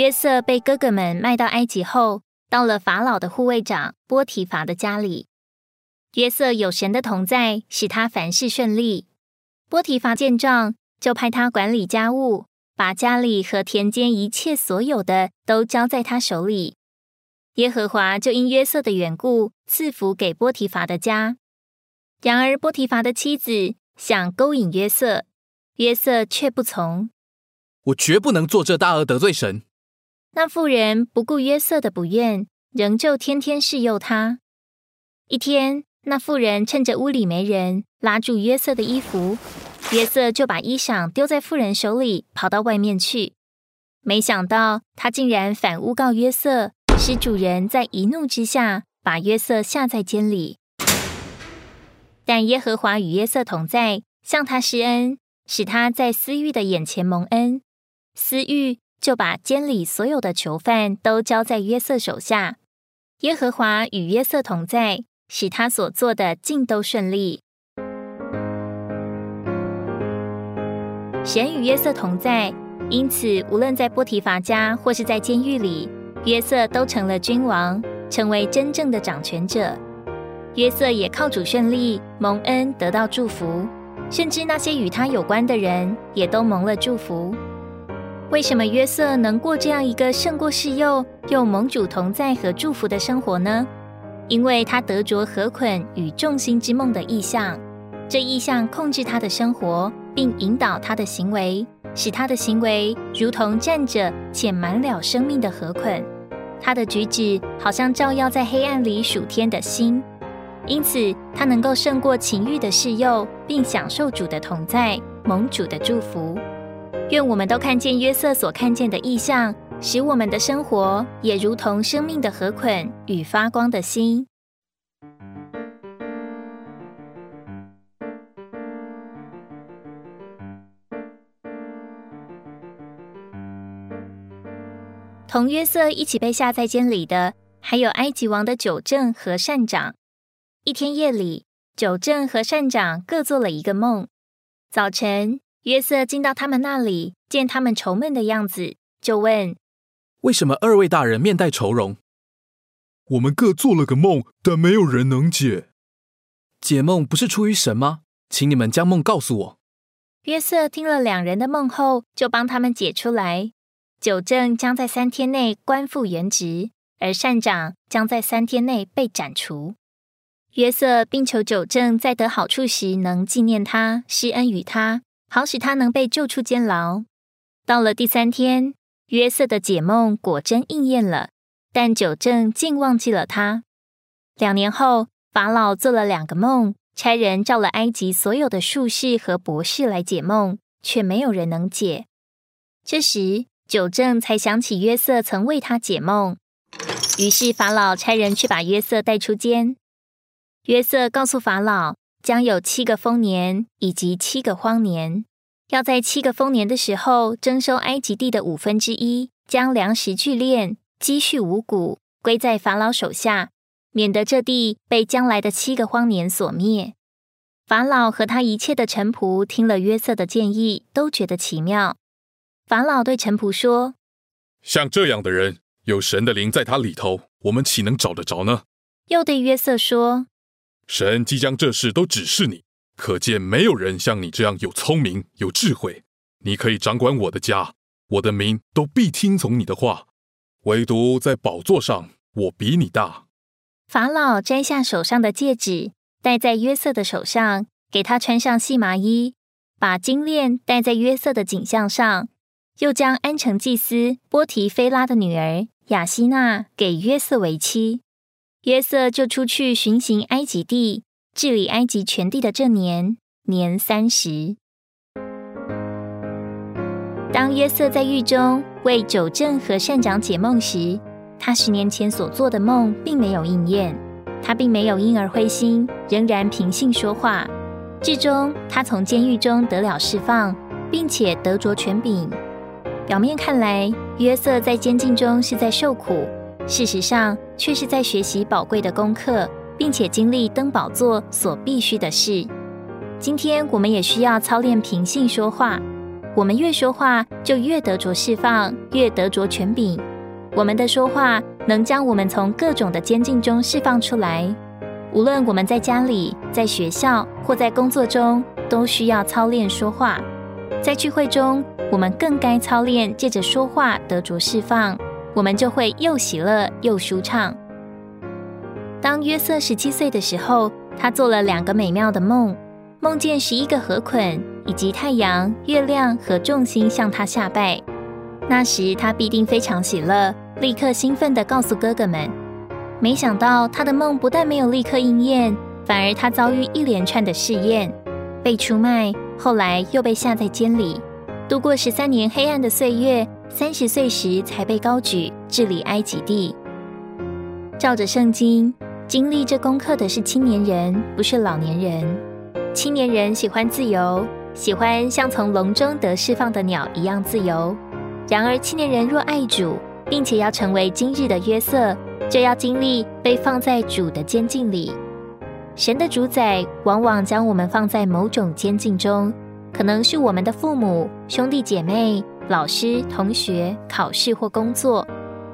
约瑟被哥哥们卖到埃及后，到了法老的护卫长波提乏的家里。约瑟有神的同在，使他凡事顺利。波提乏见状，就派他管理家务，把家里和田间一切所有的都交在他手里。耶和华就因约瑟的缘故赐福给波提乏的家。然而波提乏的妻子想勾引约瑟，约瑟却不从。我绝不能做这大恶得罪神。那妇人不顾约瑟的不愿，仍旧天天试诱他。一天，那妇人趁着屋里没人，拉住约瑟的衣服，约瑟就把衣裳丢在妇人手里，跑到外面去。没想到他竟然反诬告约瑟。使主人在一怒之下把约瑟下在监里，但耶和华与约瑟同在，向他施恩，使他在私欲的眼前蒙恩。私欲就把监里所有的囚犯都交在约瑟手下。耶和华与约瑟同在，使他所做的尽都顺利。神与约瑟同在，因此无论在波提乏家或是在监狱里。约瑟都成了君王，成为真正的掌权者。约瑟也靠主顺利蒙恩，得到祝福，甚至那些与他有关的人也都蒙了祝福。为什么约瑟能过这样一个胜过世幼又蒙主同在和祝福的生活呢？因为他得着何捆与众星之梦的意象，这意象控制他的生活，并引导他的行为。使他的行为如同站着且满了生命的河捆，他的举止好像照耀在黑暗里数天的星，因此他能够胜过情欲的侍诱，并享受主的同在，蒙主的祝福。愿我们都看见约瑟所看见的意象，使我们的生活也如同生命的河捆与发光的星。同约瑟一起被下在监里的，还有埃及王的九正和善长。一天夜里，九正和善长各做了一个梦。早晨，约瑟进到他们那里，见他们愁闷的样子，就问：“为什么二位大人面带愁容？”“我们各做了个梦，但没有人能解。解梦不是出于神吗？请你们将梦告诉我。”约瑟听了两人的梦后，就帮他们解出来。九正将在三天内官复原职，而善长将在三天内被斩除。约瑟并求九正在得好处时能纪念他，施恩于他，好使他能被救出监牢。到了第三天，约瑟的解梦果真应验了，但九正竟忘记了他。两年后，法老做了两个梦，差人召了埃及所有的术士和博士来解梦，却没有人能解。这时，九正才想起约瑟曾为他解梦，于是法老差人去把约瑟带出监。约瑟告诉法老，将有七个丰年以及七个荒年，要在七个丰年的时候征收埃及地的五分之一，将粮食聚敛，积蓄五谷，归在法老手下，免得这地被将来的七个荒年所灭。法老和他一切的臣仆听了约瑟的建议，都觉得奇妙。法老对臣仆说：“像这样的人，有神的灵在他里头，我们岂能找得着呢？”又对约瑟说：“神即将这事都指示你，可见没有人像你这样有聪明、有智慧。你可以掌管我的家，我的民都必听从你的话。唯独在宝座上，我比你大。”法老摘下手上的戒指，戴在约瑟的手上，给他穿上细麻衣，把金链戴在约瑟的颈项上。又将安城祭司波提菲拉的女儿雅西娜给约瑟为妻，约瑟就出去巡行埃及地，治理埃及全地的这年年三十。当约瑟在狱中为九正和善长解梦时，他十年前所做的梦并没有应验，他并没有因而灰心，仍然凭信说话。至终，他从监狱中得了释放，并且得着权柄。表面看来，约瑟在监禁中是在受苦，事实上却是在学习宝贵的功课，并且经历登宝座所必须的事。今天我们也需要操练平性说话。我们越说话，就越得着释放，越得着权柄。我们的说话能将我们从各种的监禁中释放出来。无论我们在家里、在学校或在工作中，都需要操练说话。在聚会中，我们更该操练借着说话得着释放，我们就会又喜乐又舒畅。当约瑟十七岁的时候，他做了两个美妙的梦，梦见十一个河捆。以及太阳、月亮和众星向他下拜，那时他必定非常喜乐，立刻兴奋地告诉哥哥们。没想到他的梦不但没有立刻应验，反而他遭遇一连串的试验，被出卖，后来又被下在监里，度过十三年黑暗的岁月。三十岁时才被高举治理埃及地。照着圣经，经历这功课的是青年人，不是老年人。青年人喜欢自由。喜欢像从笼中得释放的鸟一样自由。然而，青年人若爱主，并且要成为今日的约瑟，就要经历被放在主的监禁里。神的主宰往往将我们放在某种监禁中，可能是我们的父母、兄弟姐妹、老师、同学、考试或工作。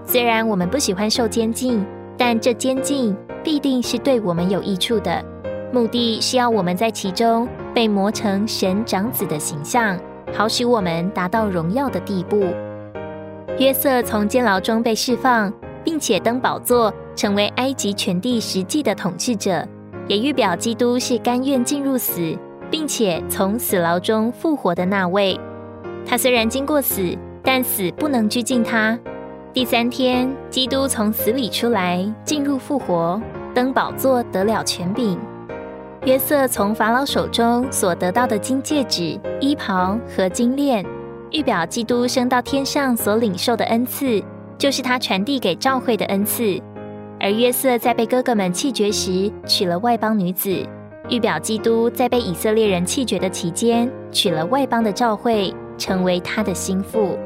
虽然我们不喜欢受监禁，但这监禁必定是对我们有益处的，目的是要我们在其中。被磨成神长子的形象，好使我们达到荣耀的地步。约瑟从监牢中被释放，并且登宝座，成为埃及全地实际的统治者，也预表基督是甘愿进入死，并且从死牢中复活的那位。他虽然经过死，但死不能拘禁他。第三天，基督从死里出来，进入复活，登宝座，得了权柄。约瑟从法老手中所得到的金戒指、衣袍和金链，预表基督升到天上所领受的恩赐，就是他传递给教会的恩赐。而约瑟在被哥哥们弃绝时，娶了外邦女子，预表基督在被以色列人弃绝的期间，娶了外邦的教会，成为他的心腹。